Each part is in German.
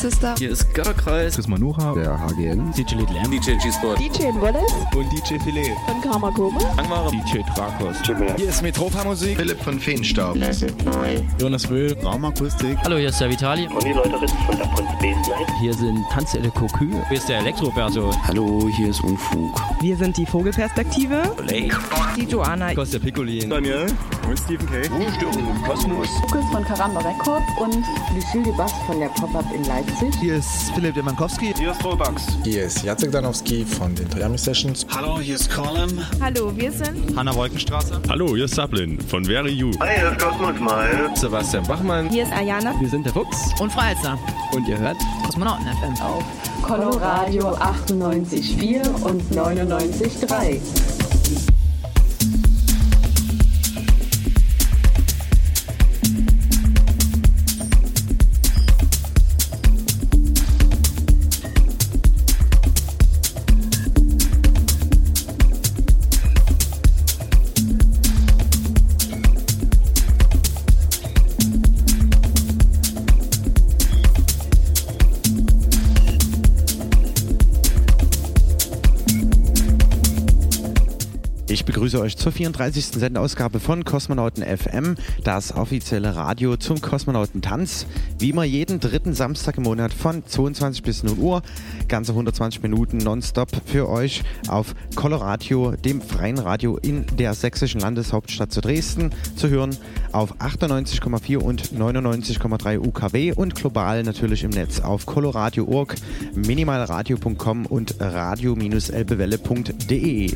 Sister. Hier ist Götterkreis. Chris Manuha. Der HGN. DJ Little M. DJ G-Sport. DJ Wallace. Und DJ Filet. Von Karma Koma. Angmare. DJ Trakos. Hier ist Metropa Musik. Philipp von Feenstaub. Jonas Wöhl. Raumakustik. Hallo, hier ist der Vitali. Und die Leute von der Prinz Baseline. Hier sind Tanzelle Kokü. Hier ist der Elektroberto. Hallo, hier ist Unfug. Wir sind die Vogelperspektive. Olay. Die Joanna. Kostja Piccolin. Daniel. Und Stephen K. Ruhestörung im Kosmos. Lukas von Karamba Records und Lucille Bass von der Pop-Up in Leipzig. Hier ist Philipp Demankowski. Hier ist Robax. Hier ist Jacek Danowski von den Toyami Sessions. Hallo, hier ist Colin. Hallo, wir sind Hanna Wolkenstraße. Hallo, hier ist Sablin von Very You. Hi, hier ist Kosmos Mal. Sebastian Bachmann. Hier ist Ayana. Wir sind der Fuchs. Und Freizer. Und ihr hört Kosmonauten FM. Auf Coloradio 98,4 und 99,3. Begrüße euch zur 34. Sendeausgabe von Kosmonauten FM, das offizielle Radio zum Kosmonautentanz. Wie immer jeden dritten Samstag im Monat von 22 bis 0 Uhr. Ganze 120 Minuten nonstop für euch auf Coloradio, dem freien Radio in der sächsischen Landeshauptstadt zu Dresden, zu hören auf 98,4 und 99,3 UKW und global natürlich im Netz auf coloradio.org, minimalradio.com und radio-elbewelle.de.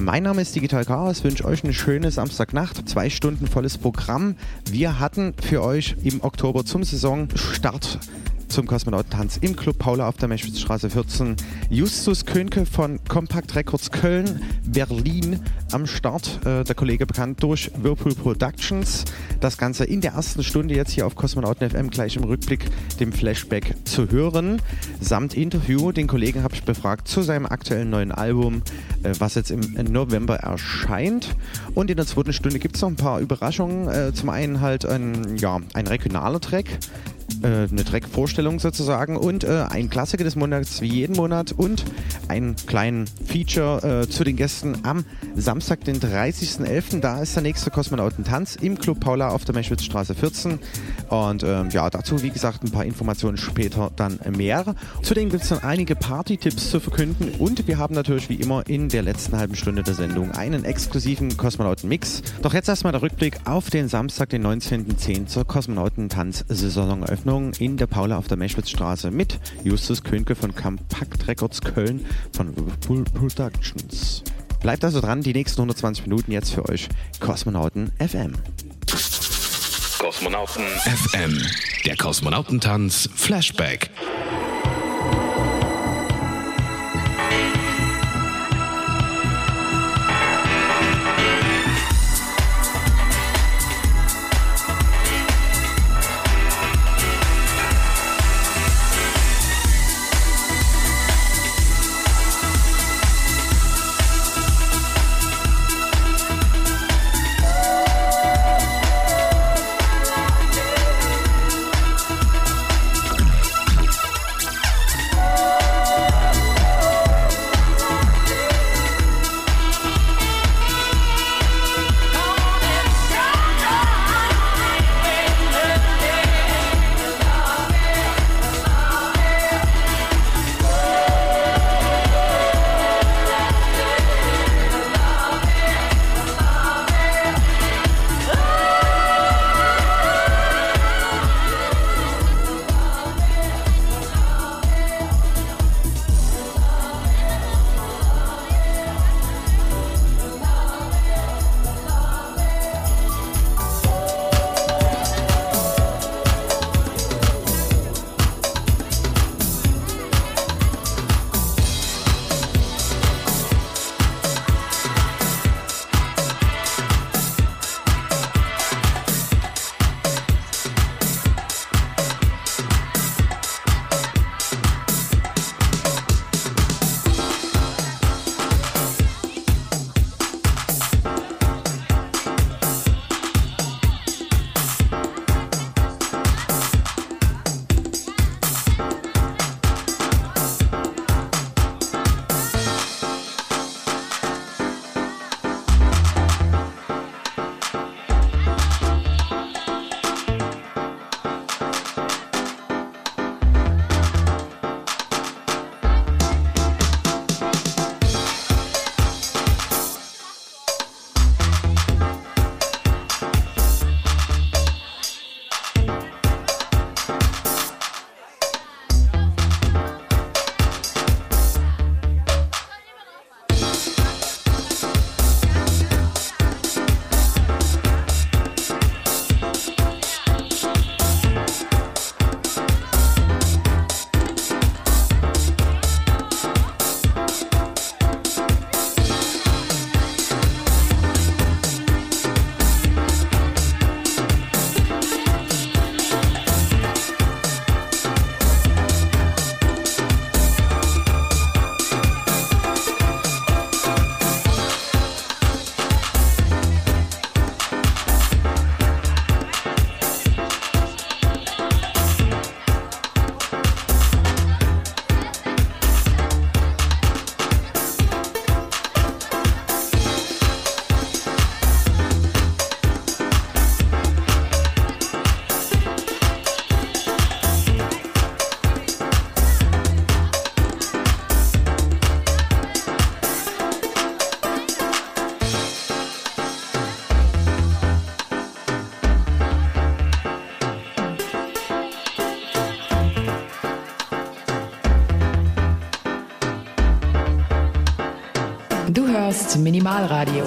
Mein Name ist Digital Chaos, wünsche euch eine schöne Samstagnacht, zwei Stunden volles Programm. Wir hatten für euch im Oktober zum Saisonstart zum Kosmonautentanz im Club Paula auf der Meschwitzstraße 14. Justus Könke von Compact Records Köln, Berlin am Start. Äh, der Kollege bekannt durch Whirlpool Productions. Das Ganze in der ersten Stunde jetzt hier auf Kosmonauten FM gleich im Rückblick dem Flashback zu hören. Samt Interview. Den Kollegen habe ich befragt zu seinem aktuellen neuen Album, äh, was jetzt im November erscheint. Und in der zweiten Stunde gibt es noch ein paar Überraschungen. Äh, zum einen halt ein, ja, ein regionaler Track äh, eine Track-Vorstellung sozusagen und äh, ein Klassiker des Monats wie jeden Monat und einen kleinen Feature äh, zu den Gästen am Samstag, den 30.11. Da ist der nächste Kosmonautentanz im Club Paula auf der Meschwitzstraße 14 und ähm, ja, dazu wie gesagt ein paar Informationen später dann mehr. Zudem gibt es dann einige Party-Tipps zu verkünden und wir haben natürlich wie immer in der letzten halben Stunde der Sendung einen exklusiven Kosmonauten-Mix. Doch jetzt erstmal der Rückblick auf den Samstag, den 19.10. zur Kosmonautentanz-Saisoneröffnung in der Paula auf der Meschwitzstraße mit Justus Könke von Compact Records Köln von Whirlpool Productions. Bleibt also dran, die nächsten 120 Minuten jetzt für euch Kosmonauten FM. Kosmonauten FM. Der Kosmonautentanz Flashback. Hörst Minimalradio.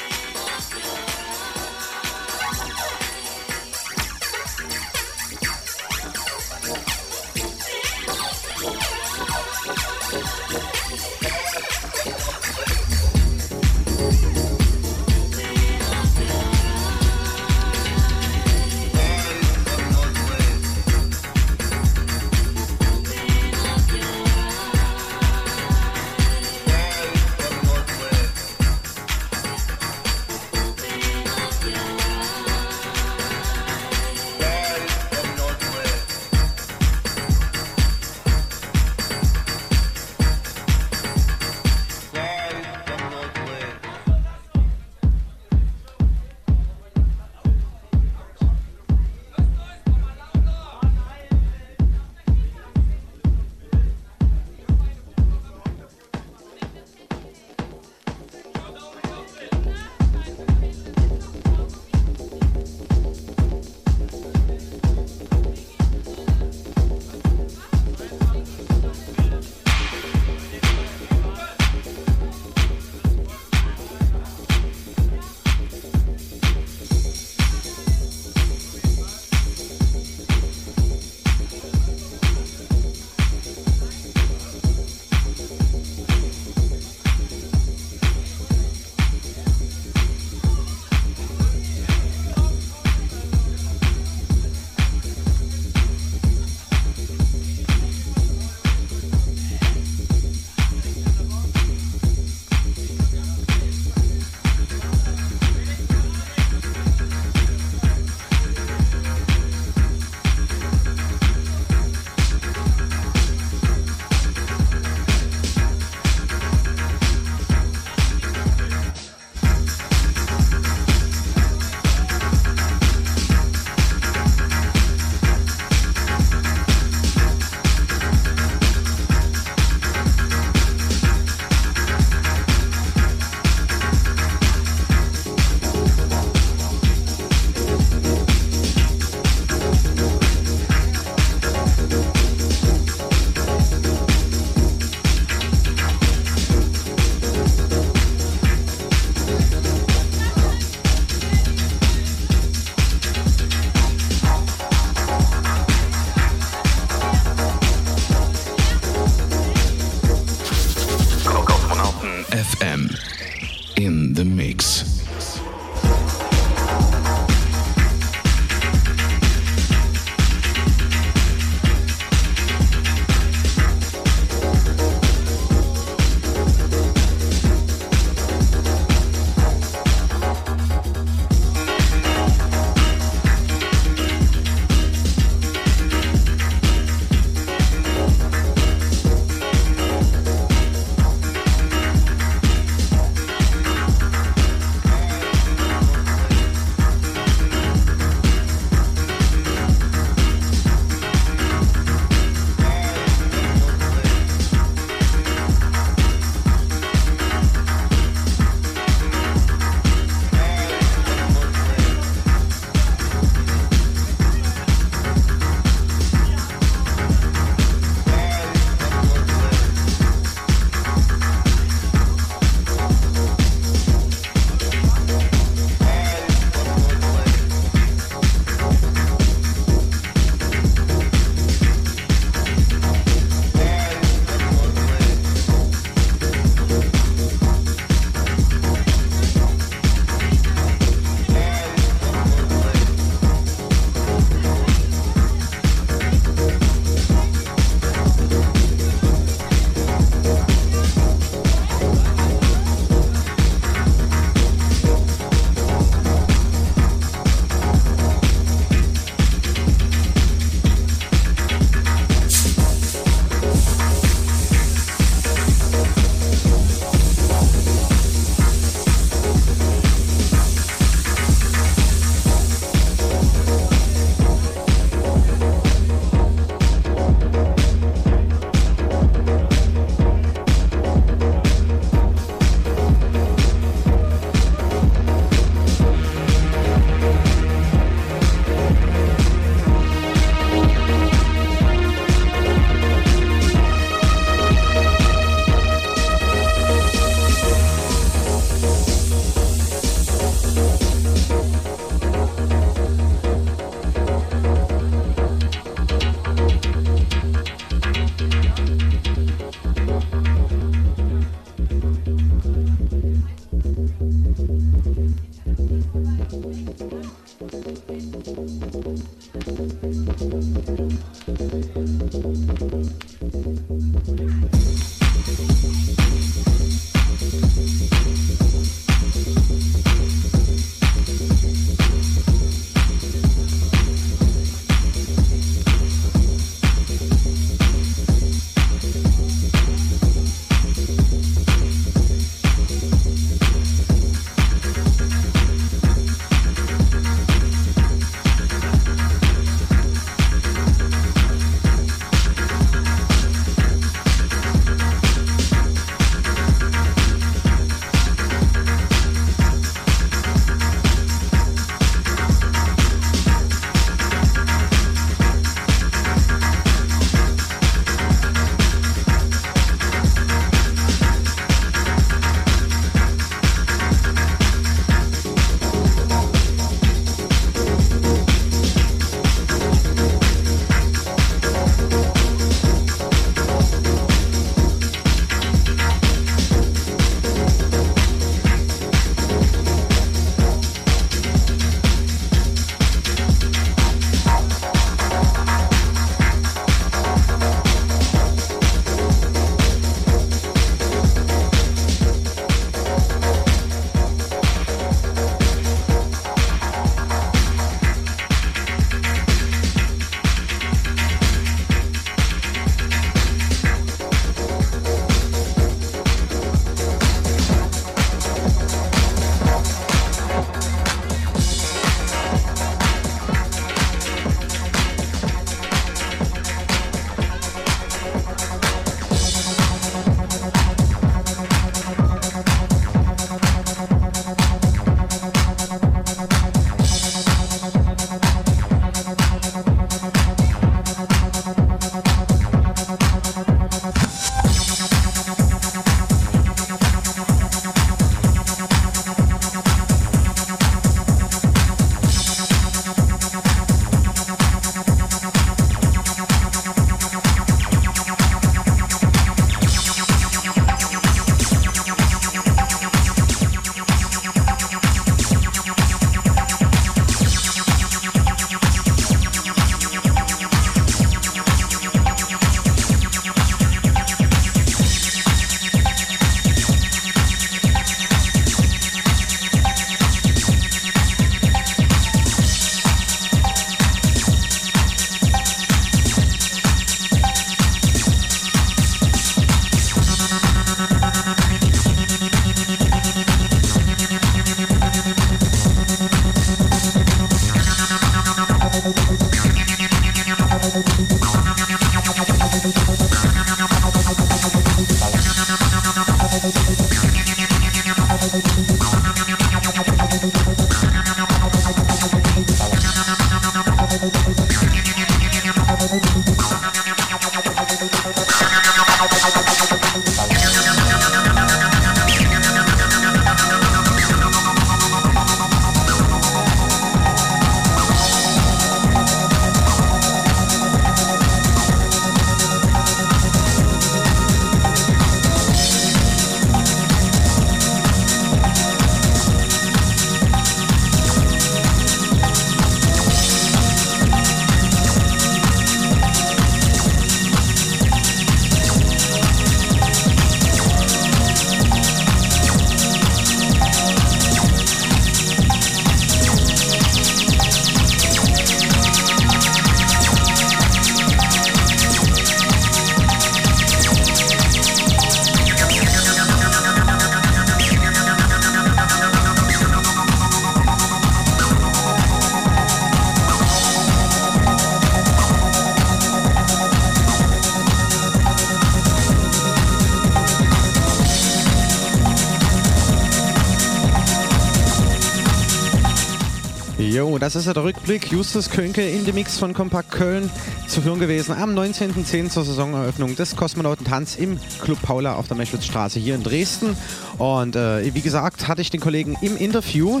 Das ist ja der Rückblick. Justus Könke in dem Mix von Kompakt Köln zu hören gewesen am 19.10. zur Saisoneröffnung des Kosmonautentanz im Club Paula auf der Meschwitzstraße hier in Dresden. Und äh, wie gesagt, hatte ich den Kollegen im Interview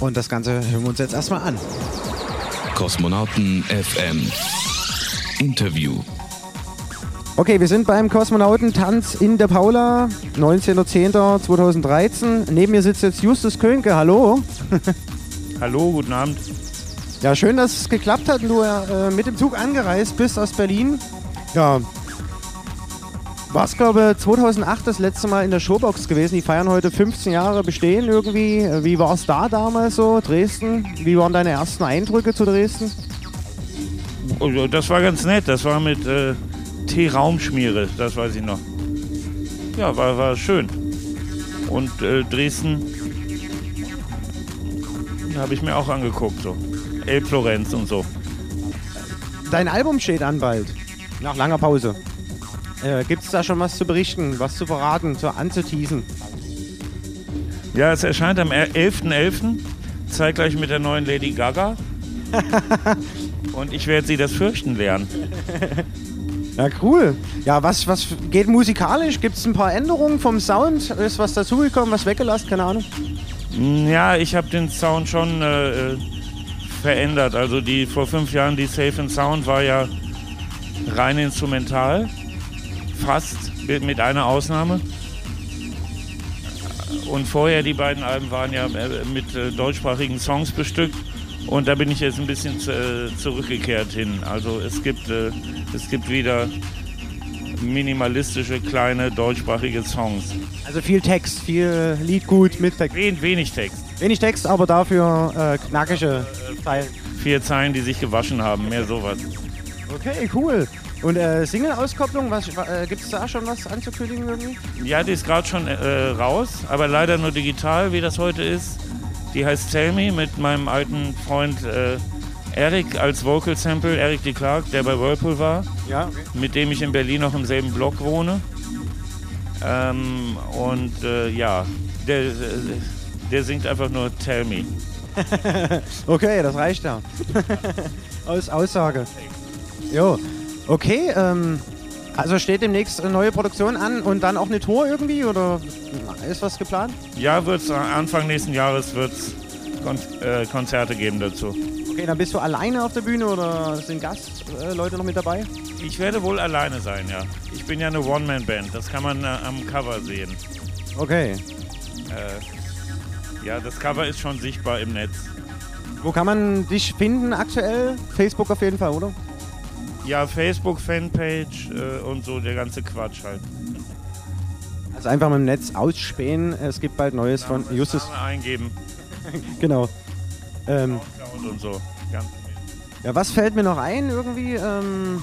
und das Ganze hören wir uns jetzt erstmal an. Kosmonauten FM Interview. Okay, wir sind beim Kosmonautentanz in der Paula, 19.10.2013. Neben mir sitzt jetzt Justus Könke. Hallo. Hallo, guten Abend. Ja, schön, dass es geklappt hat und du äh, mit dem Zug angereist bist aus Berlin. Ja. Warst, glaube 2008 das letzte Mal in der Showbox gewesen. Die feiern heute 15 Jahre bestehen irgendwie. Wie war es da damals so, Dresden? Wie waren deine ersten Eindrücke zu Dresden? Oh, das war ganz nett. Das war mit äh, T-Raumschmiere, das weiß ich noch. Ja, war, war schön. Und äh, Dresden habe ich mir auch angeguckt. So. Elbflorenz und so. Dein Album steht an bald. Nach langer Pause. Äh, Gibt es da schon was zu berichten, was zu verraten, zu anzuteasen? Ja, es erscheint am 11.11. .11., zeitgleich mit der neuen Lady Gaga. und ich werde sie das Fürchten lernen. Ja, cool. Ja, was, was geht musikalisch? Gibt es ein paar Änderungen vom Sound? Ist was dazugekommen, was weggelassen? Keine Ahnung. Ja, ich habe den Sound schon äh, verändert. Also die vor fünf Jahren die Safe and Sound war ja rein instrumental, fast mit einer Ausnahme. Und vorher die beiden Alben waren ja äh, mit äh, deutschsprachigen Songs bestückt. Und da bin ich jetzt ein bisschen äh, zurückgekehrt hin. Also es gibt, es gibt wieder minimalistische, kleine deutschsprachige Songs. Also viel Text, viel Liedgut mit Text. Wen, wenig Text. Wenig Text, aber dafür äh, knackige Zeilen. Vier Zeilen, die sich gewaschen haben, mehr sowas. Okay, cool. Und äh, Single-Auskopplung, äh, gibt es da schon was anzukündigen irgendwie? Ja, die ist gerade schon äh, raus, aber leider nur digital, wie das heute ist. Die heißt Tell Me mit meinem alten Freund äh, Eric als Vocal Sample, Eric de Clark, der bei Whirlpool war, ja, okay. mit dem ich in Berlin noch im selben Block wohne. Ähm, und äh, ja, der, der singt einfach nur Tell Me. okay, das reicht ja. Aus Aussage. Jo, okay, ähm, also steht demnächst eine neue Produktion an und dann auch eine Tour irgendwie oder ist was geplant? Ja, wird's Anfang nächsten Jahres wird es Kon äh, Konzerte geben dazu. Okay, dann bist du alleine auf der Bühne oder sind Gastleute äh, noch mit dabei? Ich werde wohl alleine sein, ja. Ich bin ja eine One-Man-Band, das kann man äh, am Cover sehen. Okay. Äh, ja, das Cover ist schon sichtbar im Netz. Wo kann man dich finden aktuell? Facebook auf jeden Fall, oder? Ja, Facebook, Fanpage äh, und so der ganze Quatsch halt. Also einfach mal im Netz ausspähen. Es gibt bald Neues Name, von Justus. Name eingeben. genau. Ähm, und so. Ganz ja, was fällt mir noch ein irgendwie? Ähm,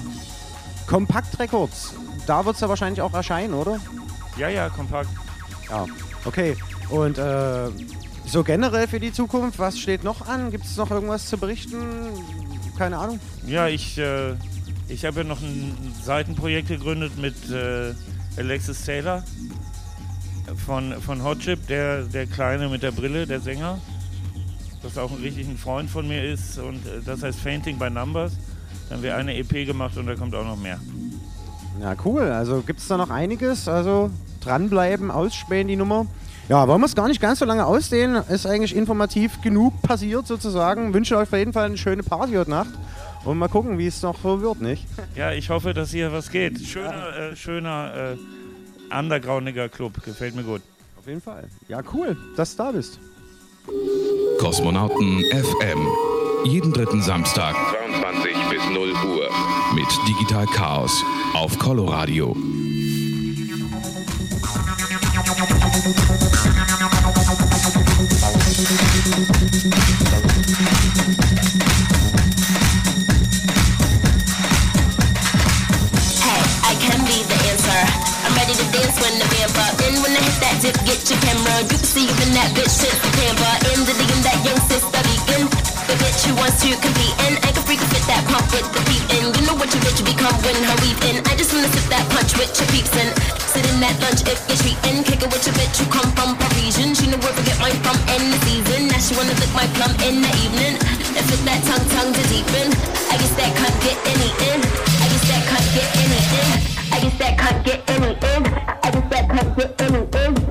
Kompakt Records. Da wird es ja wahrscheinlich auch erscheinen, oder? Ja, ja, kompakt. Ja, okay. Und äh, so generell für die Zukunft, was steht noch an? Gibt es noch irgendwas zu berichten? Keine Ahnung. Ja, ich, äh, ich habe ja noch ein Seitenprojekt gegründet mit äh, Alexis Taylor von, von Hot Chip, der, der Kleine mit der Brille, der Sänger. Das auch ein richtig ein Freund von mir ist und äh, das heißt Fainting by Numbers. Dann haben wir eine EP gemacht und da kommt auch noch mehr. Ja, cool. Also gibt es da noch einiges. Also dranbleiben, ausspähen die Nummer. Ja, wollen wir es gar nicht ganz so lange ausdehnen. Ist eigentlich informativ genug passiert sozusagen. Wünsche euch auf jeden Fall eine schöne Party heute Nacht. Und mal gucken, wie es noch so wird, nicht? Ja, ich hoffe, dass hier was geht. Schöner, äh, schöner äh, undergroundiger Club. Gefällt mir gut. Auf jeden Fall. Ja, cool, dass du da bist. Kosmonauten FM. Jeden dritten Samstag 22 bis 0 Uhr. mit Digital Chaos auf Coloradio. Hey, that dip, get your camera. You can see even that bitch shit the camera. In the in that young. The bitch who wants to compete and I can freak fit that pump with the beat in. You know what your bitch you become when her in. I just wanna sip that punch with your peeps in. Sit in that lunch if you're treating. Kick it with your bitch who come from Parisian. She know where to get mine from in the season. Now she wanna lick my plum in the evening. And fit that tongue tongue to deepen. I guess that cunt get any in. I guess that cunt get any in. I guess that cunt get any in. I guess that cunt get any in.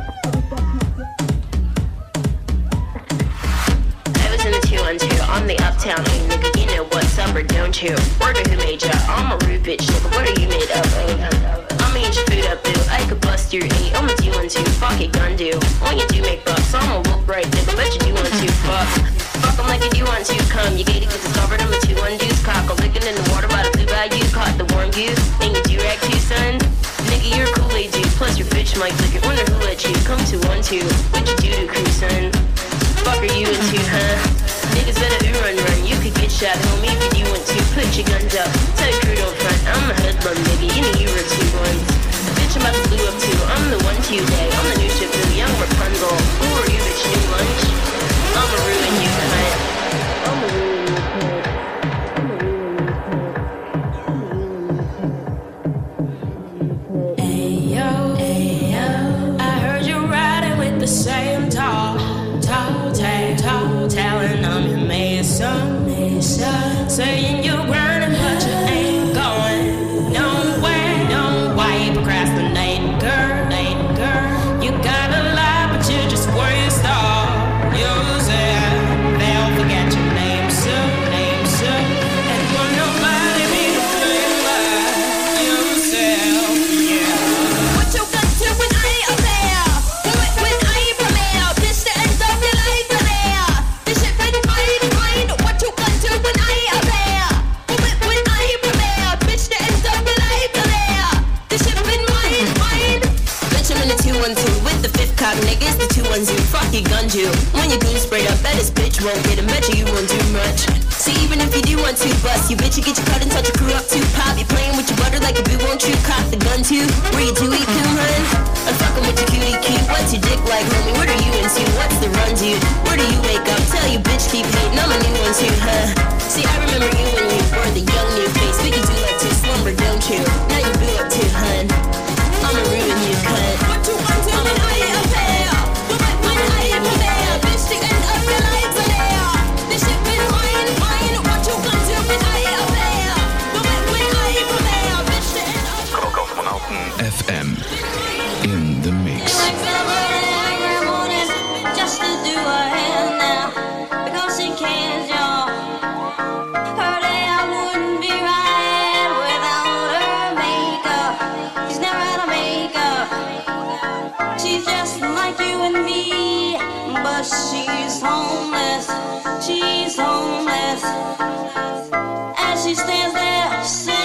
Two two on the uptown. Hey nigga, you know what's up or don't you? Word who made ya? I'm a rude bitch, nigga. What are you made of? eh? I'ma eat your food up, boo. I could bust your eight. I'm a two on two. Fuck it, gun do. When you do make bucks, I'ma look right, nigga. Bet you do want to fuck. Fuck Fuck 'em like you do want to come. You gated cause discovered I'm a two one deuce cock. I'm licking in the water by the blue bayou. Caught the warm goose. And you do rag too, son. Nigga, you're a Kool-Aid dude. Plus your bitch might lick it. Wonder who let you come to one two. What you do to crew, son? Fuck are you into, huh? Niggas better ooh run run. You could get shot, homie, if you want to. Put your guns up. Tell your crew don't front. I'm a hoodlum, nigga. You know you were two ones. Bitch, I'm about to blue up too. I'm the one to day. I'm the new ship, new young Rapunzel. Who are you, bitch? New lunch? I'ma ruin you, cunt. I'ma ruin telling I'm your mason, mason, saying 210. Fuck your gun, you. When your goon sprayed up, bet this bitch won't get him. Bet you, you won't do much. See, even if you do want to bust, you bitch, you get your cut and touch your crew up too. Pop, you playing with your butter like a boo, won't you? Cock the gun too. Where you do eat coon, hun? I'm fucking with your cutie cute. What's your dick like, homie? What are you into? What's the run, dude? Where do you wake up? Tell you bitch keep hating. I'm a new one too, huh? See, I remember you when you were the young new face, but you do like to slumber, don't you? Now you boo up too, hun. I'ma ruin you, cunt. What you want to I ain't She's homeless. As she stands there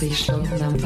24 Stunden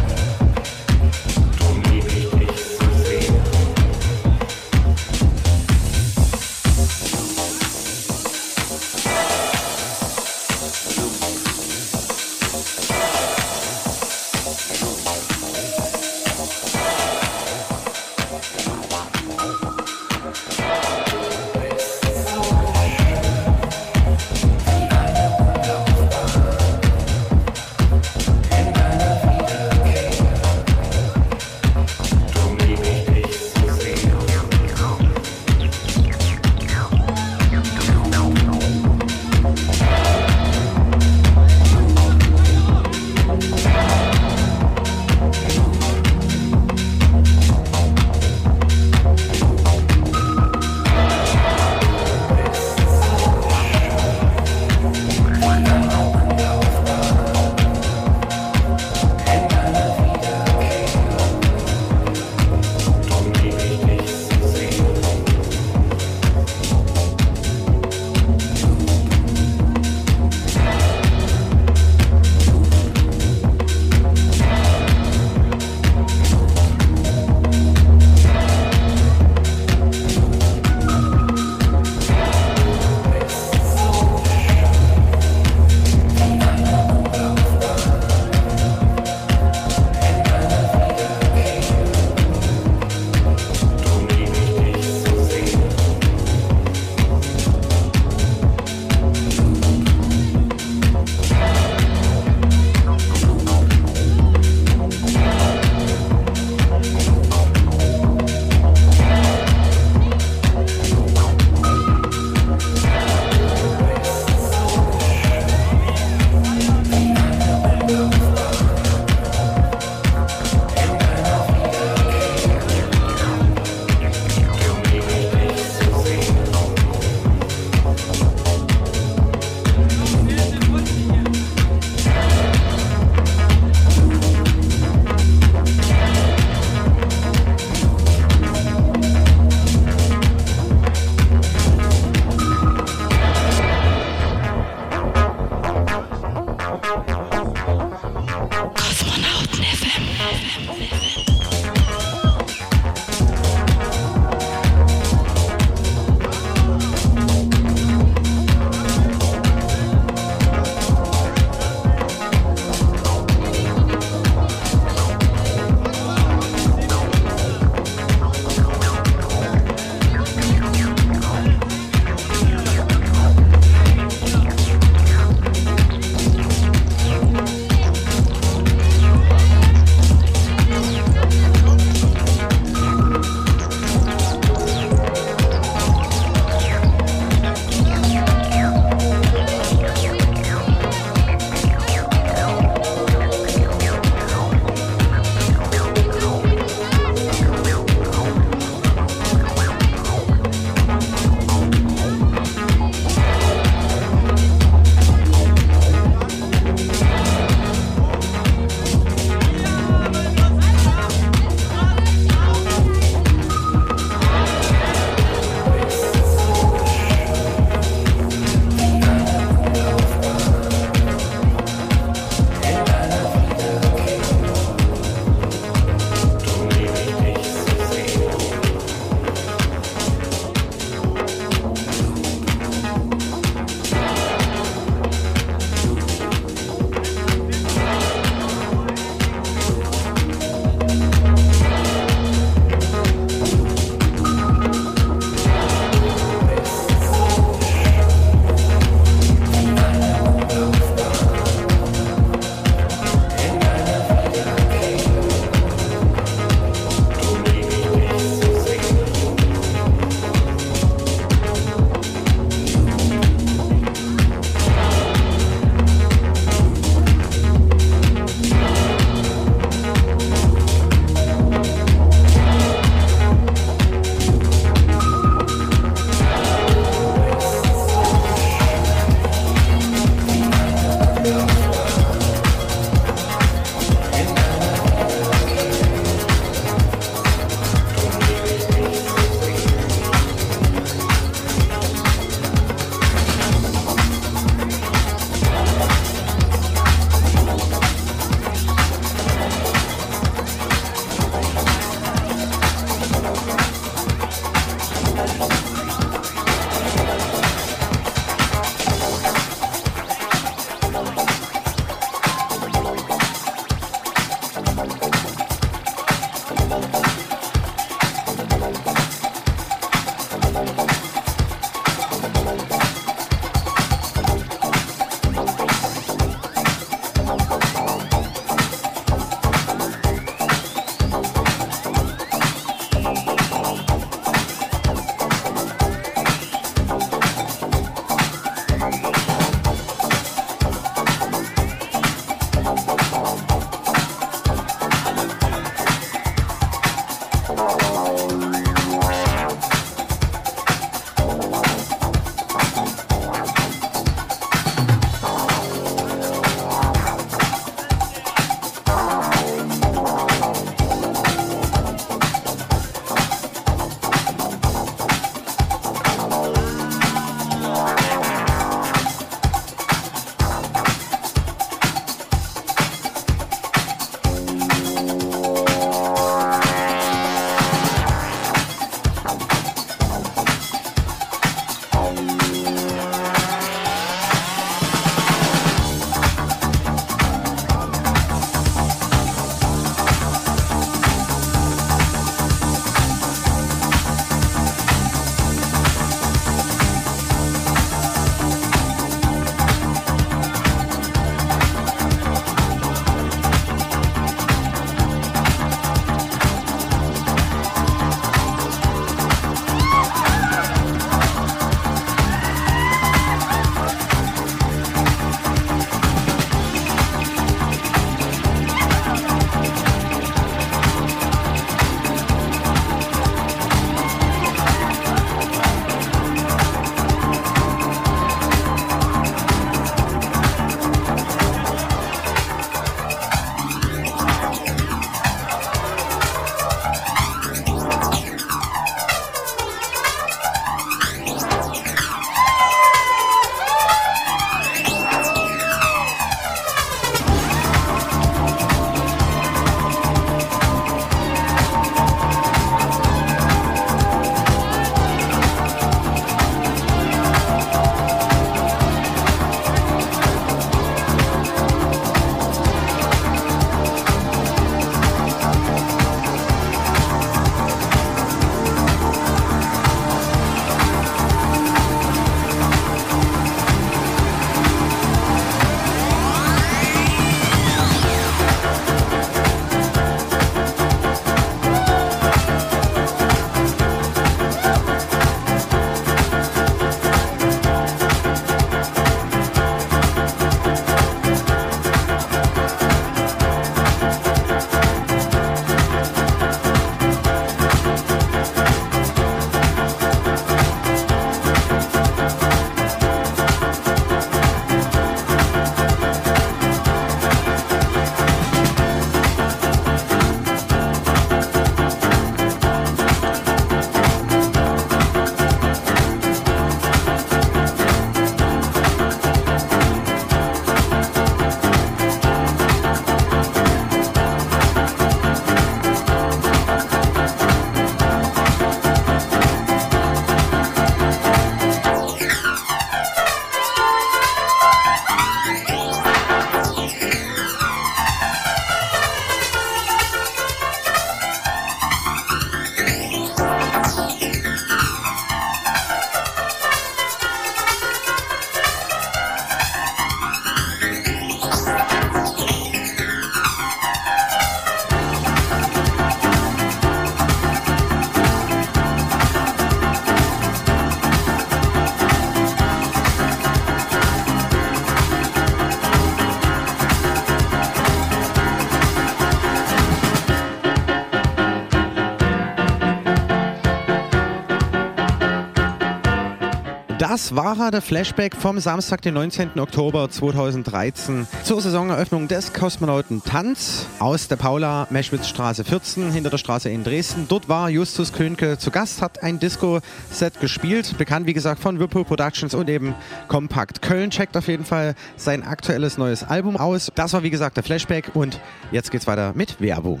Das war der Flashback vom Samstag, den 19. Oktober 2013 zur Saisoneröffnung des Kosmonauten Tanz aus der Paula Meschwitzstraße 14 hinter der Straße in Dresden. Dort war Justus Könke zu Gast, hat ein Disco-Set gespielt, bekannt wie gesagt von Whirlpool Productions und eben Compact Köln. Checkt auf jeden Fall sein aktuelles neues Album aus. Das war wie gesagt der Flashback und jetzt geht's weiter mit Werbung.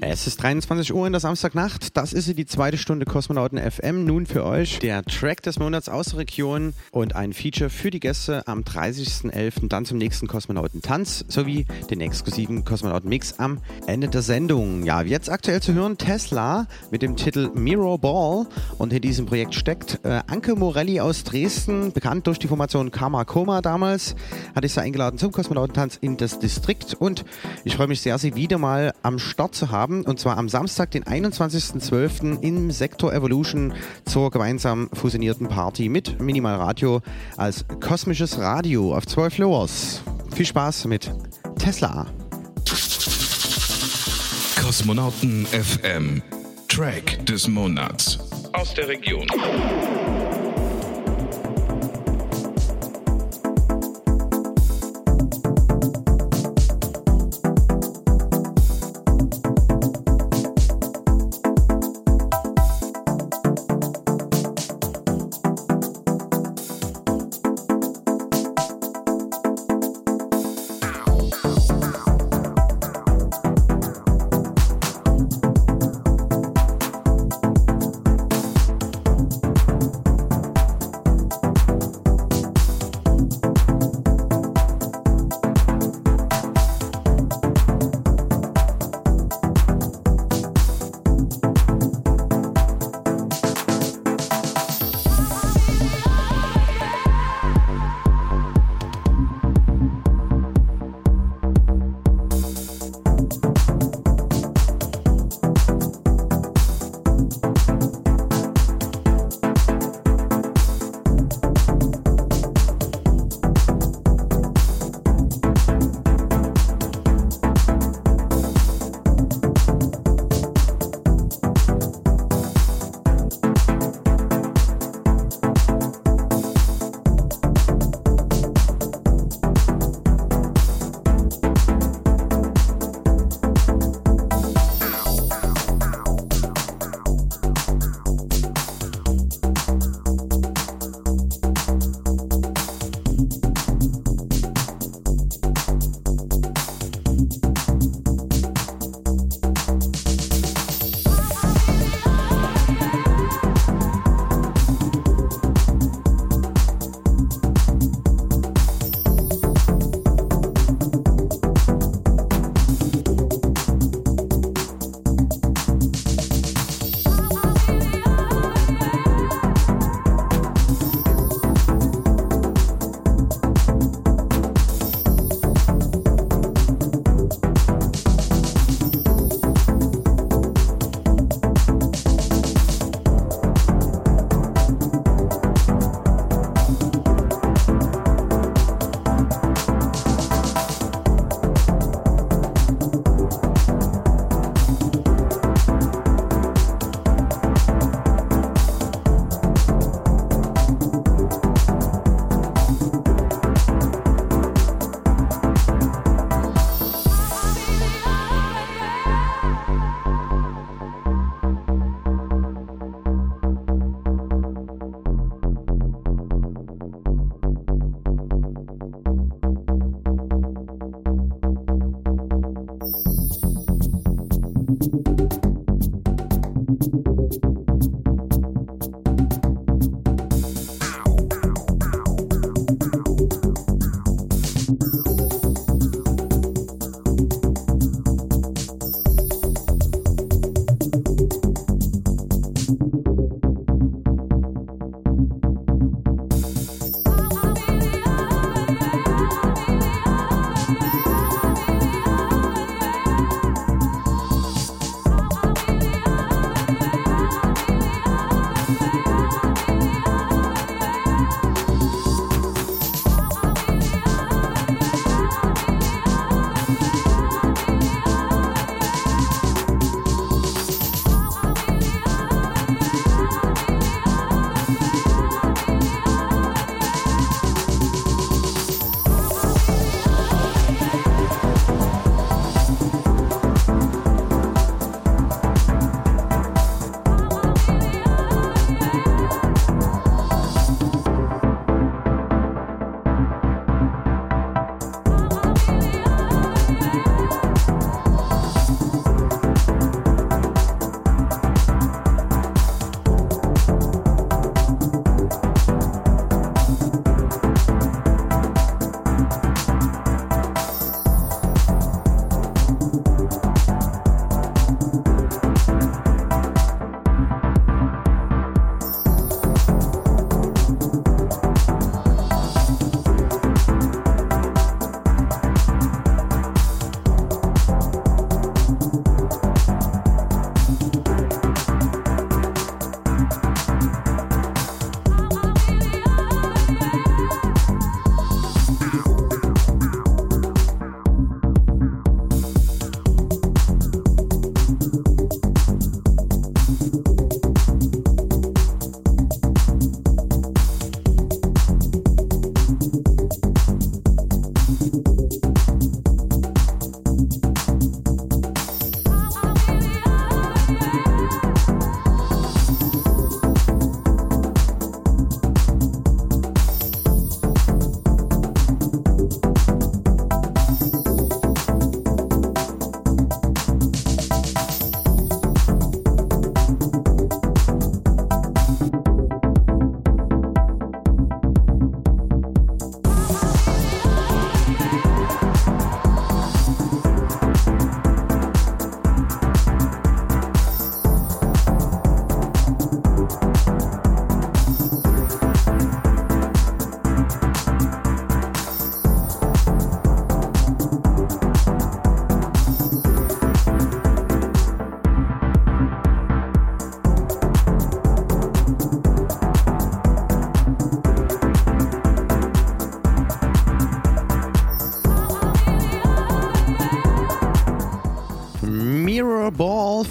Es ist 23 Uhr in der Samstagnacht. Das ist die zweite Stunde Kosmonauten FM. Nun für euch der Track des Monats aus der Region und ein Feature für die Gäste am 30.11. dann zum nächsten Kosmonautentanz sowie den exklusiven Kosmonauten-Mix am Ende der Sendung. Ja, jetzt aktuell zu hören Tesla mit dem Titel Mirror Ball und in diesem Projekt steckt äh, Anke Morelli aus Dresden, bekannt durch die Formation Karma Koma damals, hatte ich sie eingeladen zum Kosmonautentanz in das Distrikt und ich freue mich sehr, sie wieder mal am Start zu haben und zwar am Samstag, den 21.12. im Sektor Evolution zur gemeinsam fusionierten Party mit Minimal Radio als kosmisches Radio auf 12 Floors. Viel Spaß mit Tesla. Kosmonauten FM. Track des Monats. Aus der Region.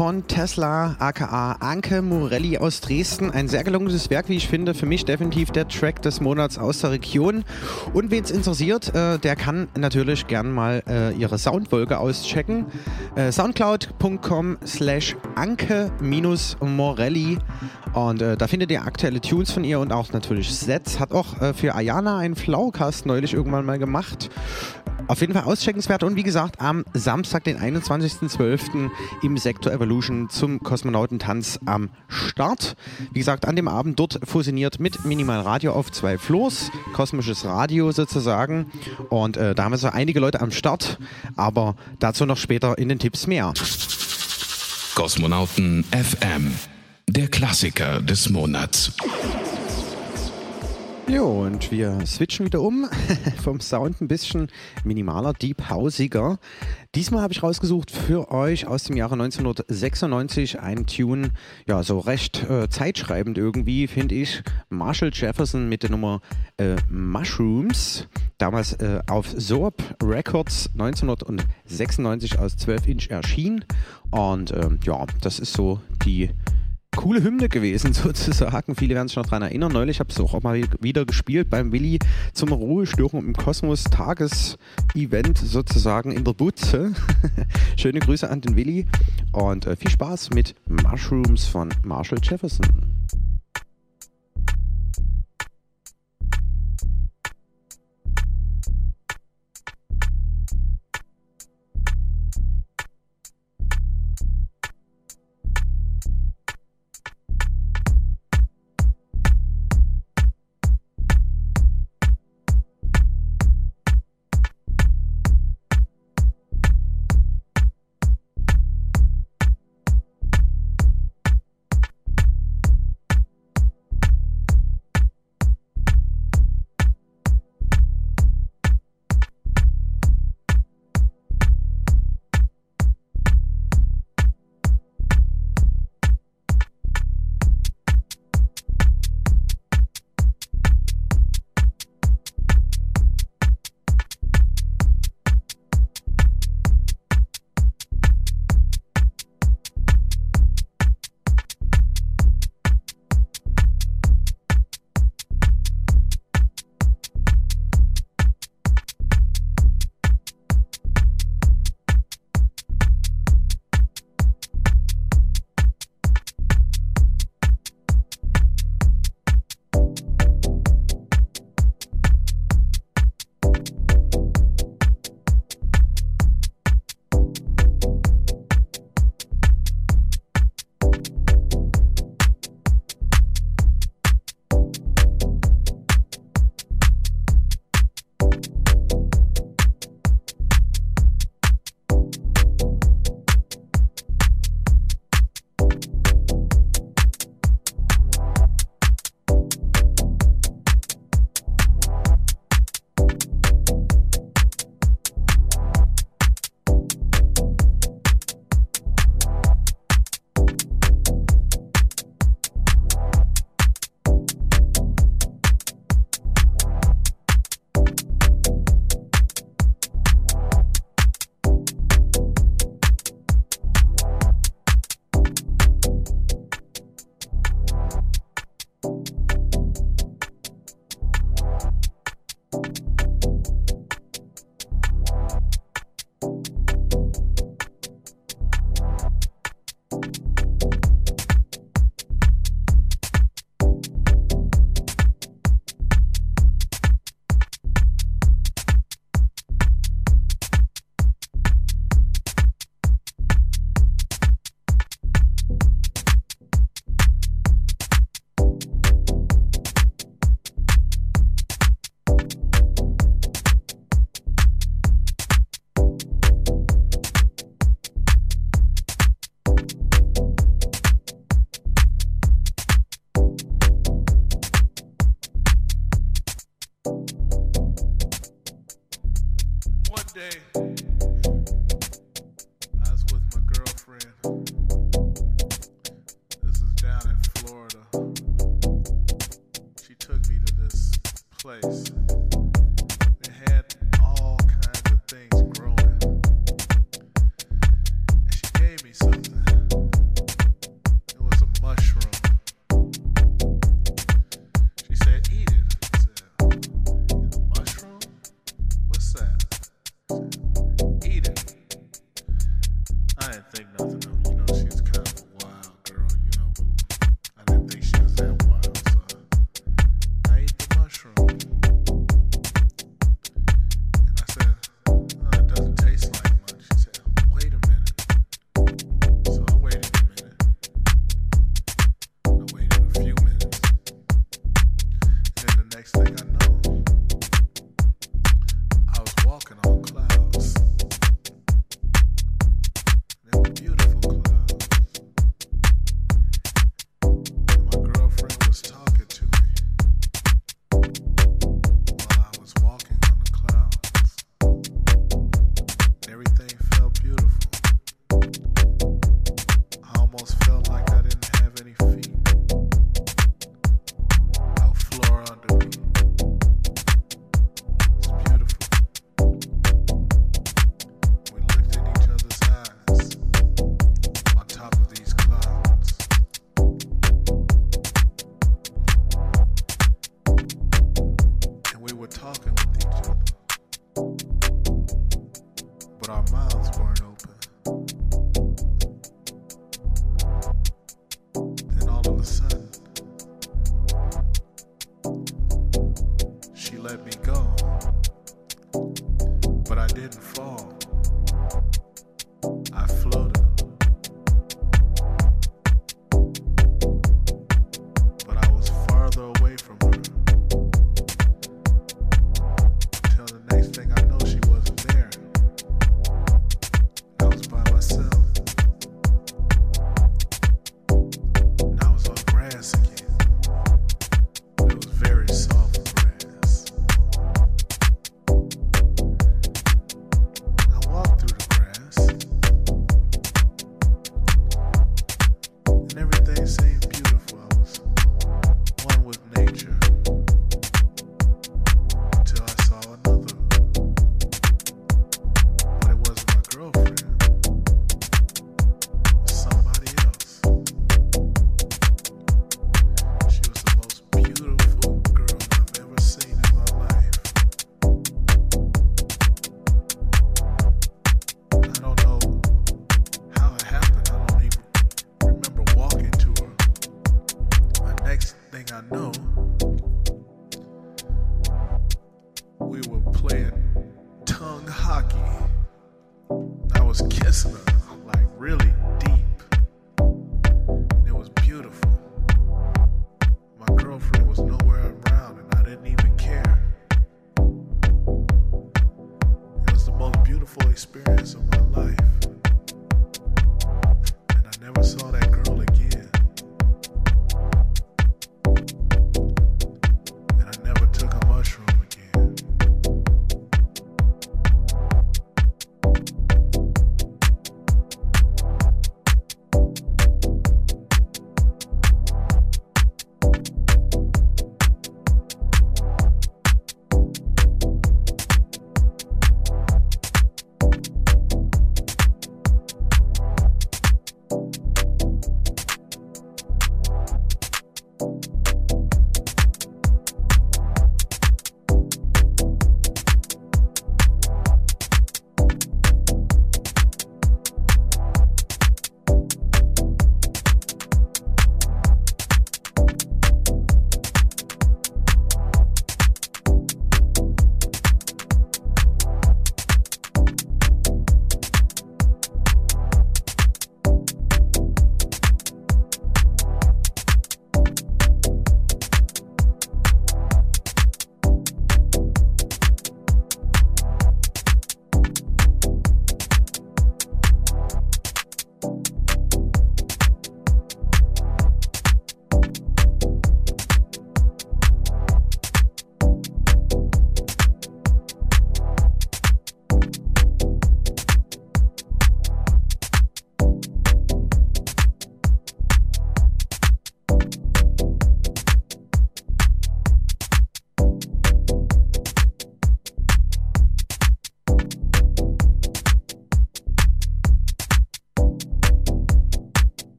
Von Tesla, aka Anke Morelli aus Dresden. Ein sehr gelungenes Werk, wie ich finde. Für mich definitiv der Track des Monats aus der Region. Und wen es interessiert, äh, der kann natürlich gern mal äh, ihre Soundwolke auschecken. Äh, Soundcloud.com slash Anke-Morelli. Und äh, da findet ihr aktuelle Tunes von ihr und auch natürlich Sets. Hat auch äh, für Ayana einen Flaucast neulich irgendwann mal gemacht. Auf jeden Fall auscheckenswert und wie gesagt, am Samstag, den 21.12. im Sektor Evolution zum Kosmonautentanz am Start. Wie gesagt, an dem Abend dort fusioniert mit Minimal Radio auf zwei Floors, kosmisches Radio sozusagen. Und äh, da haben wir so einige Leute am Start, aber dazu noch später in den Tipps mehr. Kosmonauten FM, der Klassiker des Monats. Jo, und wir switchen wieder um vom Sound ein bisschen minimaler, deep hausiger. Diesmal habe ich rausgesucht für euch aus dem Jahre 1996 ein Tune, ja, so recht äh, zeitschreibend irgendwie, finde ich. Marshall Jefferson mit der Nummer äh, Mushrooms, damals äh, auf Soap Records 1996 aus 12 Inch erschien. Und ähm, ja, das ist so die coole Hymne gewesen, sozusagen. Viele werden sich noch daran erinnern. Neulich habe ich es auch mal wieder gespielt beim Willi zum Ruhestörung im Kosmos Tagesevent sozusagen in der Butze. Schöne Grüße an den Willi und äh, viel Spaß mit Mushrooms von Marshall Jefferson. Let me go. But I didn't fall.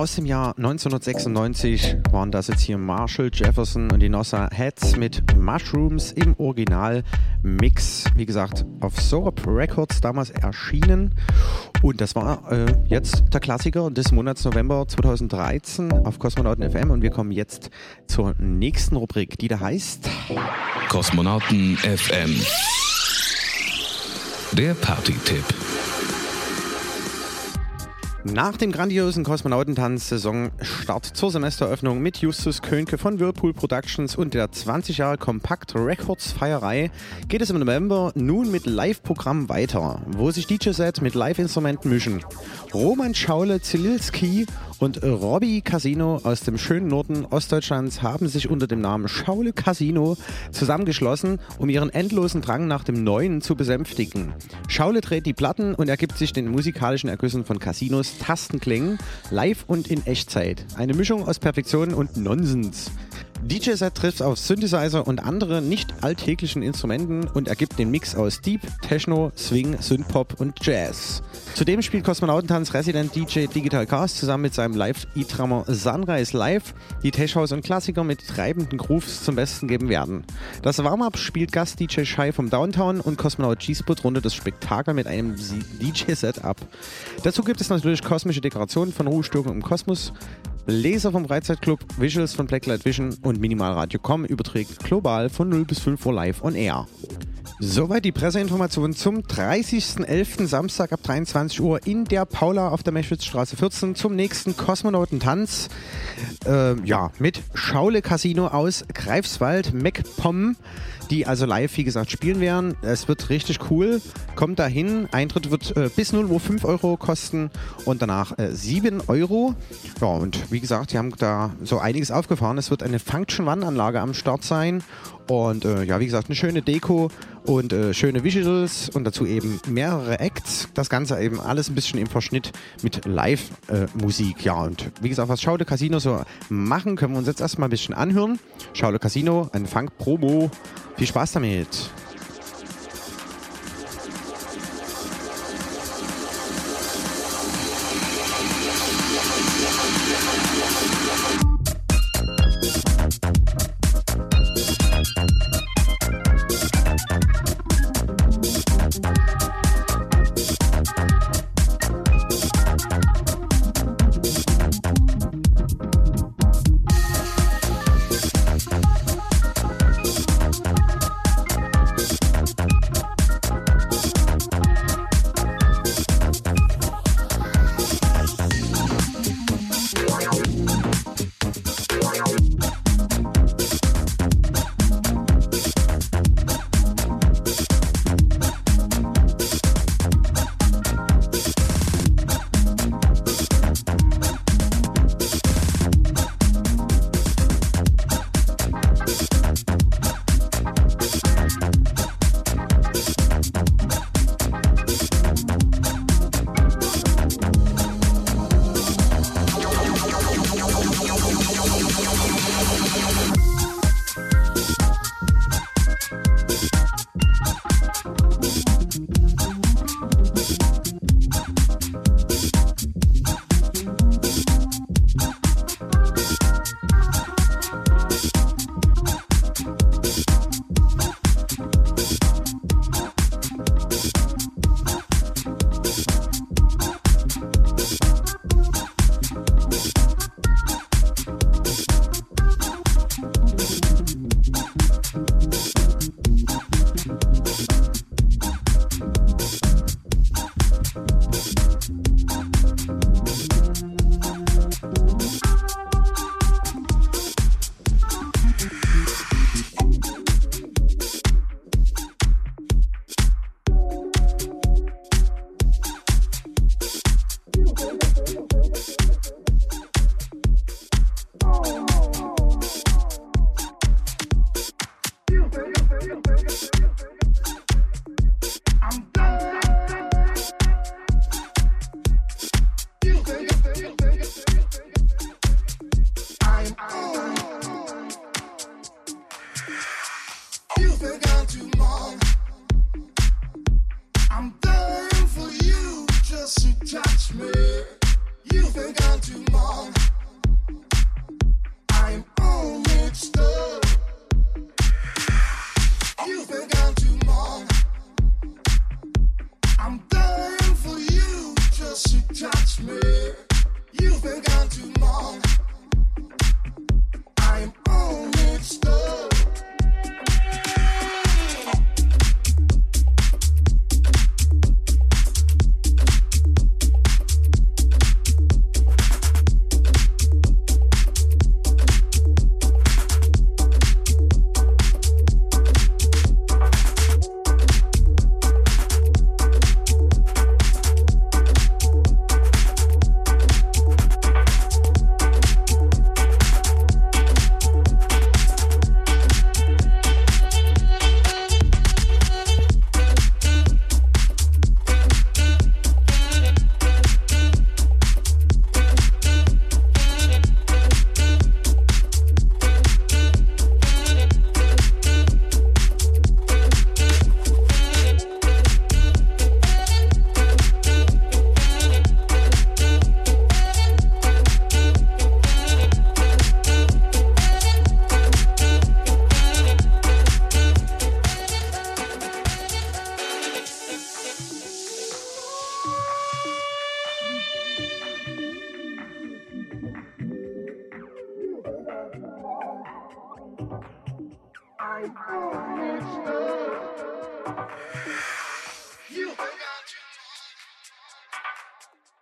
Aus dem Jahr 1996 waren das jetzt hier Marshall Jefferson und die Nossa Heads mit Mushrooms im Original-Mix. Wie gesagt, auf Sorop Records damals erschienen. Und das war äh, jetzt der Klassiker des Monats November 2013 auf Kosmonauten FM. Und wir kommen jetzt zur nächsten Rubrik, die da heißt Kosmonauten FM. Der Party-Tipp. Nach dem grandiosen Kosmonautentanz-Saisonstart zur Semesteröffnung mit Justus Könke von Whirlpool Productions und der 20 Jahre Kompakt Records Feierei geht es im November nun mit Live-Programm weiter, wo sich DJ-Set mit Live-Instrumenten mischen. Roman Schaule Zililski und Robbie Casino aus dem schönen Norden Ostdeutschlands haben sich unter dem Namen Schaule Casino zusammengeschlossen, um ihren endlosen Drang nach dem Neuen zu besänftigen. Schaule dreht die Platten und ergibt sich den musikalischen Ergüssen von Casinos Tastenklängen live und in Echtzeit. Eine Mischung aus Perfektion und Nonsens. DJ-Set trifft auf Synthesizer und andere nicht alltäglichen Instrumenten und ergibt den Mix aus Deep, Techno, Swing, Synthpop und Jazz. Zudem spielt Kosmonautentanz Resident DJ Digital Cast zusammen mit seinem Live-E-Drummer Sunrise Live, die Tech House und Klassiker mit treibenden Grooves zum Besten geben werden. Das Warm-Up spielt Gast-DJ Shai vom Downtown und Kosmonaut G-Spot rundet das Spektakel mit einem DJ-Set ab. Dazu gibt es natürlich kosmische Dekorationen von Ruhestörungen im Kosmos, Laser vom Freizeitclub, Visuals von Blacklight Vision und Minimalradio.com überträgt global von 0 bis 5 Uhr live on air. Soweit die Presseinformation zum 30.11. Samstag ab 23 Uhr in der Paula auf der Meschwitzstraße 14 zum nächsten Kosmonautentanz. Äh, ja, mit Schaule Casino aus Greifswald, MacPom, die also live, wie gesagt, spielen werden. Es wird richtig cool. Kommt dahin. Eintritt wird äh, bis 0 Uhr 5 Euro kosten und danach äh, 7 Euro. Ja, und wie gesagt, die haben da so einiges aufgefahren. Es wird eine Function-One-Anlage am Start sein. Und äh, ja, wie gesagt, eine schöne Deko und äh, schöne Visuals und dazu eben mehrere Acts. Das Ganze eben alles ein bisschen im Verschnitt mit Live-Musik. ja, und wie gesagt, was Schaude Casino so machen, können wir uns jetzt erstmal ein bisschen anhören. Schaude Casino, ein Funk-Promo. Viel Spaß damit.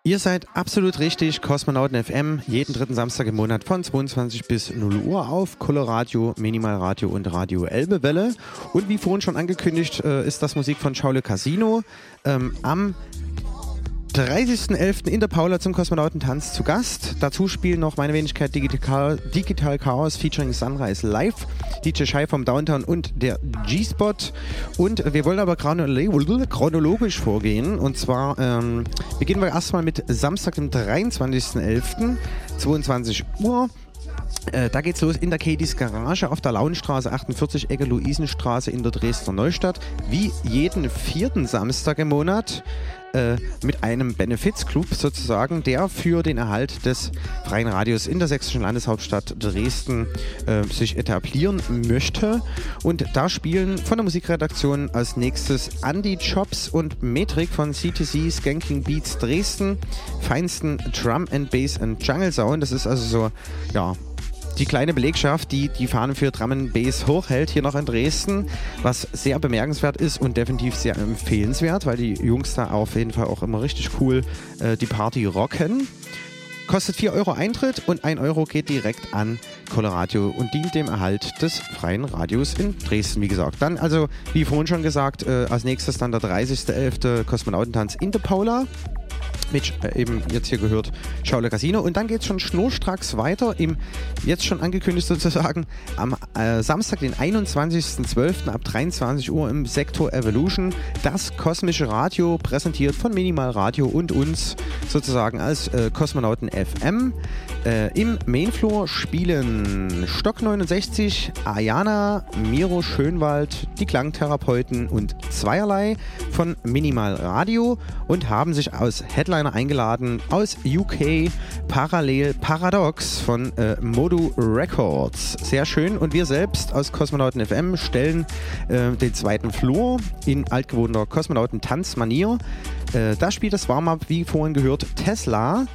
Ihr seid absolut richtig, Kosmonauten FM, jeden dritten Samstag im Monat von 22 bis 0 Uhr auf Coloradio, Minimalradio und Radio Elbewelle. Und wie vorhin schon angekündigt, äh, ist das Musik von Schaule Casino ähm, am 30.11. in der Paula zum Kosmonautentanz zu Gast. Dazu spielen noch meine Wenigkeit Digital, Digital Chaos featuring Sunrise Live, DJ Shai vom Downtown und der G-Spot. Und wir wollen aber chronologisch vorgehen. Und zwar ähm, beginnen wir erstmal mit Samstag, dem 23.11., 22 Uhr. Äh, da geht's los in der Katie's Garage auf der Launstraße 48, Ecke Luisenstraße in der Dresdner Neustadt. Wie jeden vierten Samstag im Monat äh, mit einem Benefizclub sozusagen, der für den Erhalt des freien Radios in der sächsischen Landeshauptstadt Dresden äh, sich etablieren möchte. Und da spielen von der Musikredaktion als nächstes Andy Chops und Metrik von CTC Skanking Beats Dresden, feinsten Drum and Bass and Jungle Sound. Das ist also so, ja, die kleine Belegschaft, die die Fahnen für Drum Bass hochhält, hier noch in Dresden, was sehr bemerkenswert ist und definitiv sehr empfehlenswert, weil die Jungs da auf jeden Fall auch immer richtig cool äh, die Party rocken. Kostet 4 Euro Eintritt und 1 Euro geht direkt an Coloradio und dient dem Erhalt des freien Radios in Dresden, wie gesagt. Dann also, wie vorhin schon gesagt, äh, als nächstes dann der 30.11. Kosmonautentanz in der Paula mit äh, eben jetzt hier gehört Schaule Casino. Und dann geht es schon schnurstracks weiter im jetzt schon angekündigt sozusagen am äh, Samstag, den 21.12. ab 23 Uhr im Sektor Evolution. Das kosmische Radio präsentiert von Minimal Radio und uns sozusagen als äh, Kosmonauten FM. Äh, Im Mainfloor spielen Stock 69, Ayana, Miro Schönwald, die Klangtherapeuten und Zweierlei von Minimal Radio und haben sich als Headliner eingeladen aus UK Parallel Paradox von äh, Modu Records. Sehr schön. Und wir selbst aus Kosmonauten FM stellen äh, den zweiten Flur in altgewohnter Kosmonauten-Tanzmanier. Äh, da spielt das Warm-up, wie vorhin gehört, Tesla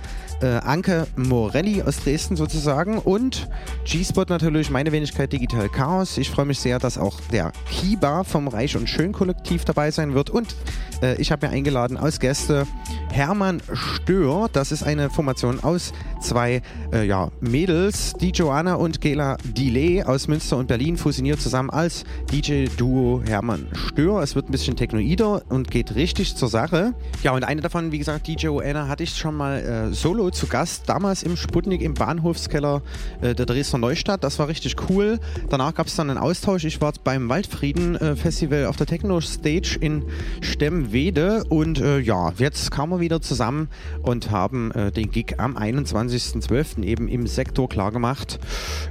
äh, Anke Morelli aus Dresden sozusagen und G-Spot natürlich, meine Wenigkeit Digital Chaos. Ich freue mich sehr, dass auch der Kiba vom Reich und Schön Kollektiv dabei sein wird und äh, ich habe mir eingeladen als Gäste Hermann Stör. Das ist eine Formation aus zwei äh, ja, Mädels, die Joanna und Gela Delay aus Münster und Berlin fusioniert zusammen als DJ-Duo Hermann Stör. Es wird ein bisschen technoider und geht richtig zur Sache. Ja, und eine davon, wie gesagt, die Joanna, hatte ich schon mal äh, solo zu Gast, damals im Sputnik im Bahnhofskeller äh, der Dresdner Neustadt. Das war richtig cool. Danach gab es dann einen Austausch. Ich war beim Waldfrieden äh, auf der Techno Stage in Stemmwede und äh, ja, jetzt kamen wir wieder zusammen und haben äh, den Gig am 21.12. eben im Sektor klargemacht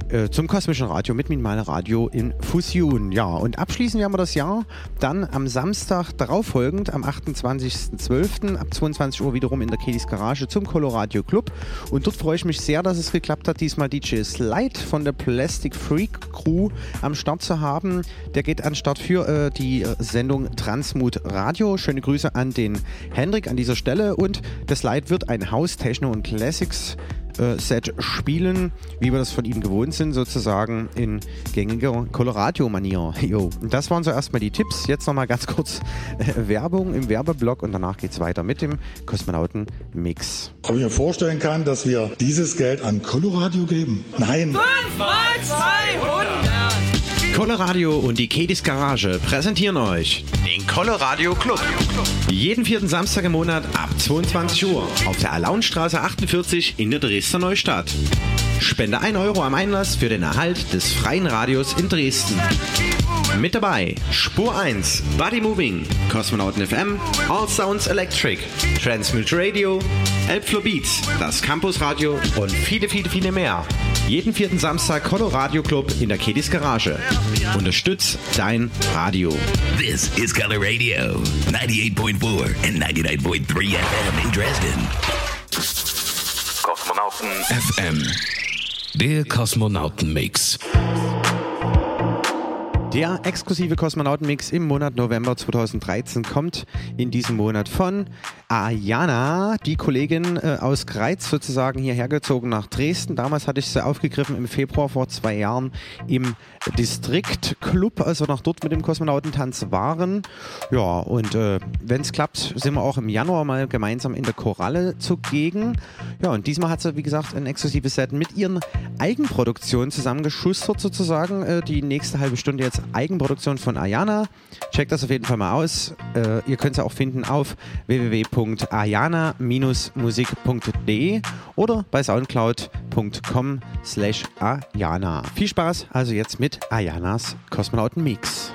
äh, zum kosmischen Radio mit Minimaler Radio in Fusion. Ja, und abschließen werden wir das Jahr dann am Samstag darauffolgend, am 28.12. ab 22 Uhr wiederum in der Kedis Garage zum Coloradio Club. Und dort freue ich mich sehr, dass es geklappt hat, diesmal DJ Slide von der Plastic Freak Crew am Start zu haben. Der geht an Start für äh, die Sendung Transmut Radio. Schöne Grüße an den Hendrik an dieser Stelle. Und der Slide wird ein House, Techno und Classics äh, Set spielen, wie wir das von ihm gewohnt sind, sozusagen in gängiger Colorado-Manier. Das waren so erstmal die Tipps. Jetzt nochmal ganz kurz äh, Werbung im Werbeblock und danach geht es weiter mit dem Kosmonauten-Mix. Ob ich mir vorstellen kann, dass wir dieses Geld an Coloradio geben? Nein. 5 mal 200! Coloradio und die Kedis Garage präsentieren euch den Coloradio Club. Jeden vierten Samstag im Monat ab 22 Uhr auf der Alaunstraße 48 in der Dresdner Neustadt. Spende 1 Euro am Einlass für den Erhalt des freien Radios in Dresden. Mit dabei Spur 1, Body Moving, Kosmonauten FM, All Sounds Electric, Transmute Radio, Elbflow Beats, das Campus Radio und viele, viele, viele mehr. Jeden vierten Samstag Coloradio Club in der Kedis Garage. Unterstütz dein Radio. This is Color Radio, 98.4 and 99.3 FM in Dresden. Kosmonauten FM. Der Kosmonauten-Mix. Der exklusive Kosmonautenmix im Monat November 2013 kommt in diesem Monat von Ayana, die Kollegin äh, aus Greiz sozusagen hierher gezogen nach Dresden. Damals hatte ich sie aufgegriffen im Februar vor zwei Jahren im Distrikt Club, als wir noch dort mit dem Kosmonautentanz waren. Ja, und äh, wenn es klappt, sind wir auch im Januar mal gemeinsam in der Koralle zugegen. Ja, und diesmal hat sie, wie gesagt, ein exklusives Set mit ihren Eigenproduktionen zusammengeschustert sozusagen. Äh, die nächste halbe Stunde jetzt Eigenproduktion von Ayana. Checkt das auf jeden Fall mal aus. Äh, ihr könnt es auch finden auf www.ayana-musik.de oder bei soundcloud.com slash Ayana. Viel Spaß also jetzt mit Ayanas Kosmonauten Mix.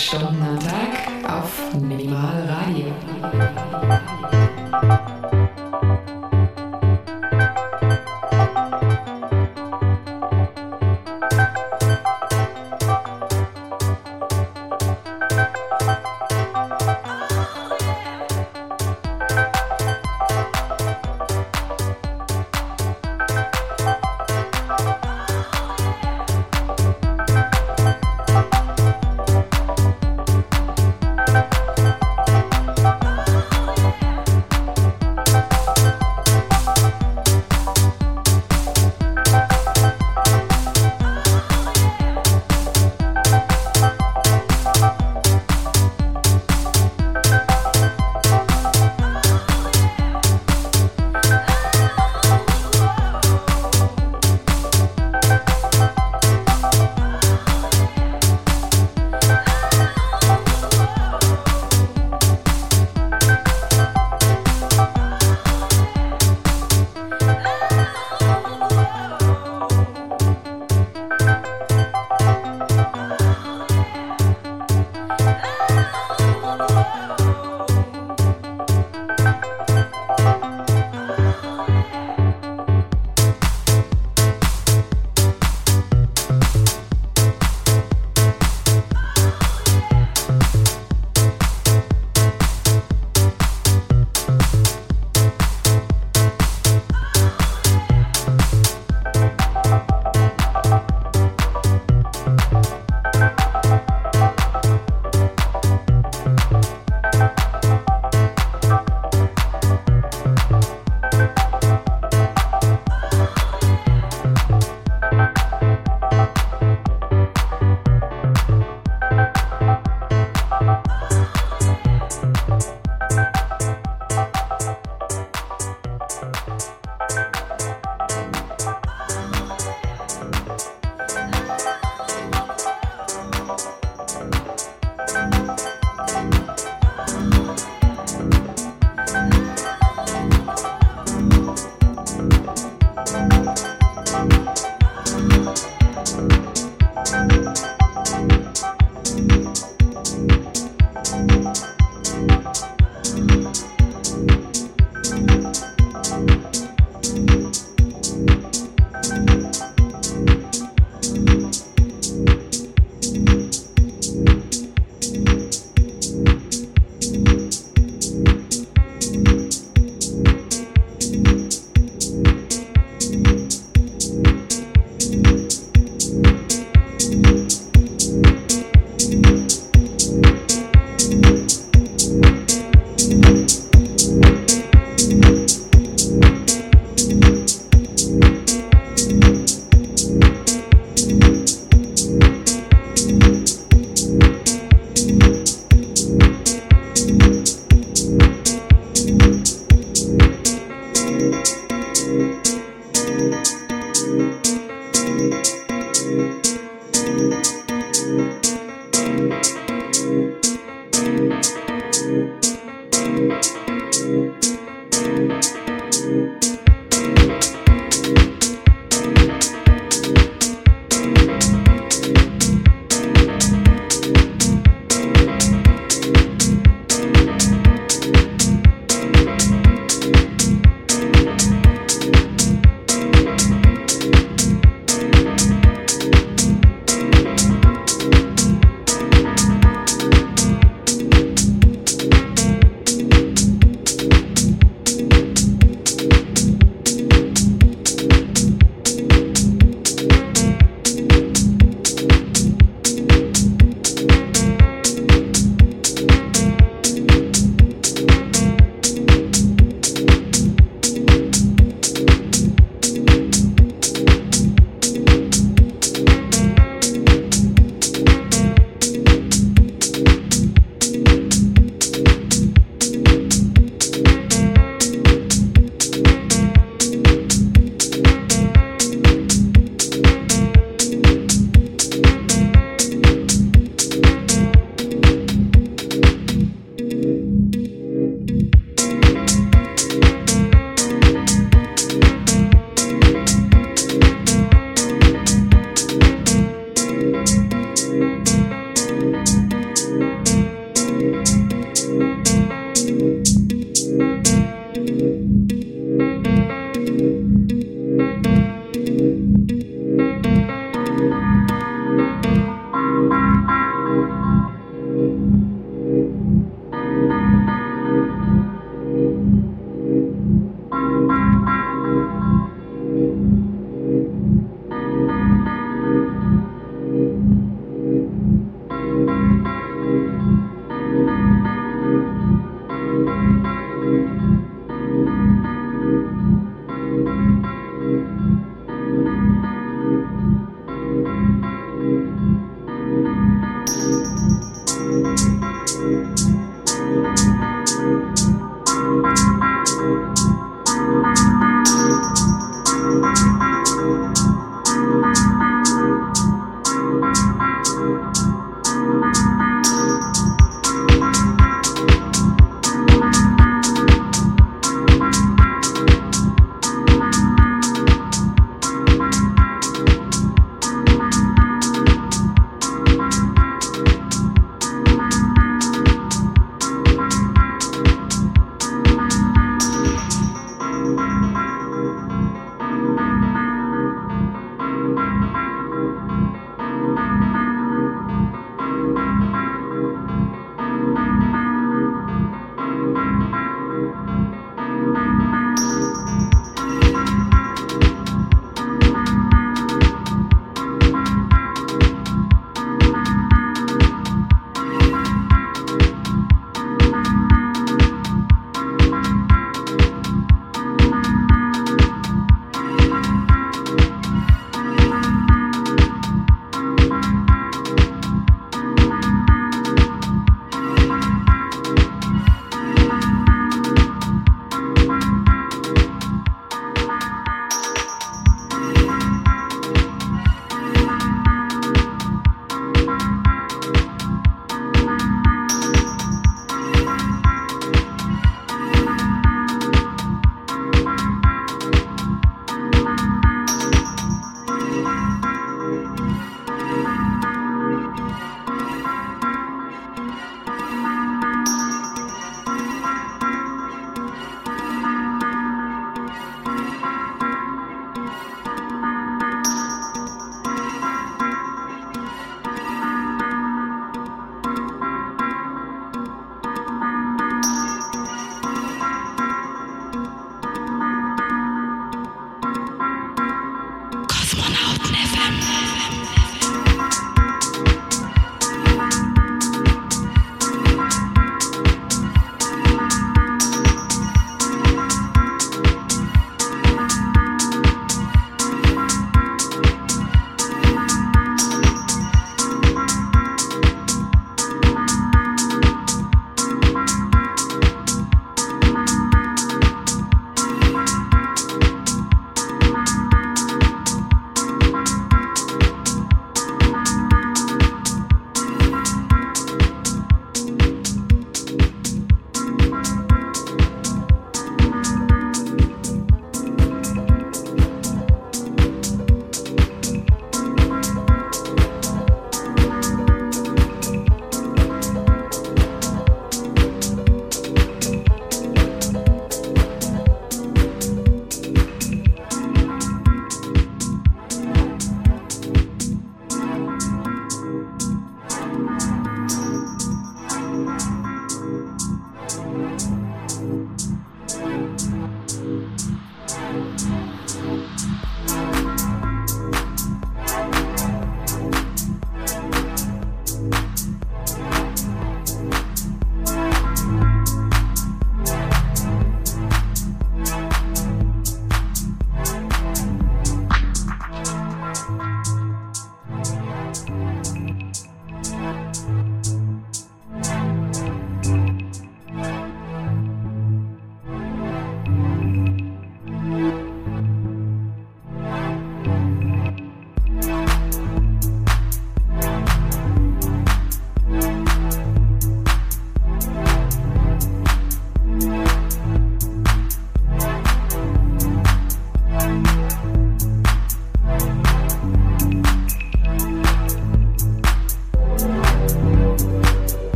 Stunde.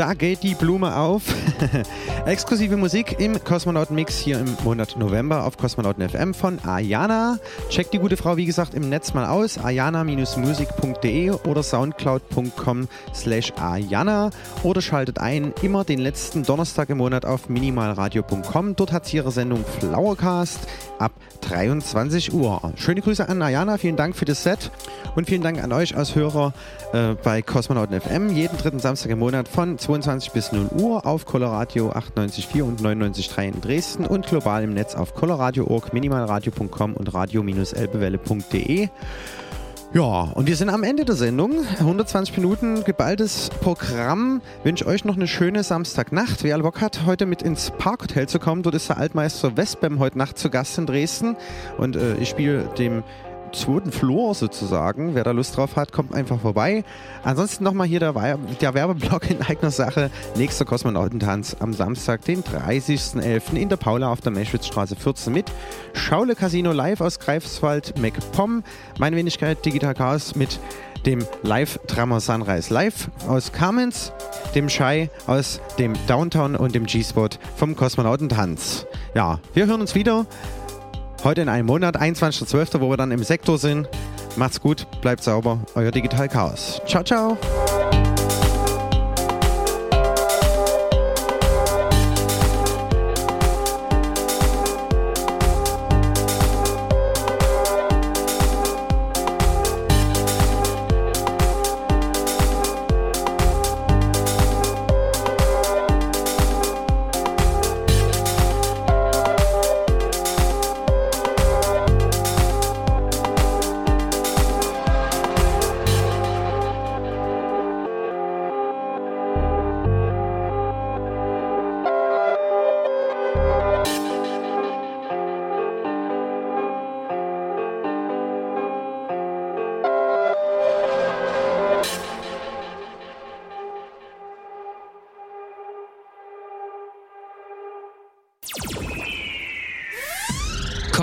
Da geht die Blume auf. Exklusive Musik im Kosmonauten-Mix hier im Monat November auf Kosmonauten FM von Ayana. Checkt die gute Frau, wie gesagt, im Netz mal aus. ayana-musik.de oder soundcloud.com slash ayana oder schaltet ein immer den letzten Donnerstag im Monat auf minimalradio.com. Dort hat sie ihre Sendung Flowercast ab 23 Uhr. Schöne Grüße an Ayana, vielen Dank für das Set und vielen Dank an euch als Hörer äh, bei Kosmonauten FM. Jeden dritten Samstag im Monat von 22 bis 0 Uhr auf Coloradio 98.4 und 99.3 in Dresden und global im Netz auf coloradio.org, minimalradio.com und radio-elbewelle.de. Ja, und wir sind am Ende der Sendung. 120 Minuten geballtes Programm. Wünsche euch noch eine schöne Samstagnacht. Wer Bock hat, heute mit ins Parkhotel zu kommen, dort ist der Altmeister Westbem heute Nacht zu Gast in Dresden. Und äh, ich spiele dem zweiten Floor sozusagen. Wer da Lust drauf hat, kommt einfach vorbei. Ansonsten nochmal hier der, der Werbeblock in eigener Sache. Nächster Kosmonautentanz am Samstag, den 30.11. in der Paula auf der Meschwitzstraße 14 mit Schaule Casino live aus Greifswald, MacPom, meine Wenigkeit Digital Chaos mit dem Live-Drummer Sunrise Live aus Kamenz, dem Shai aus dem Downtown und dem G-Spot vom Kosmonautentanz. Ja, wir hören uns wieder. Heute in einem Monat, 21.12., wo wir dann im Sektor sind. Macht's gut, bleibt sauber, euer Digital Chaos. Ciao, ciao.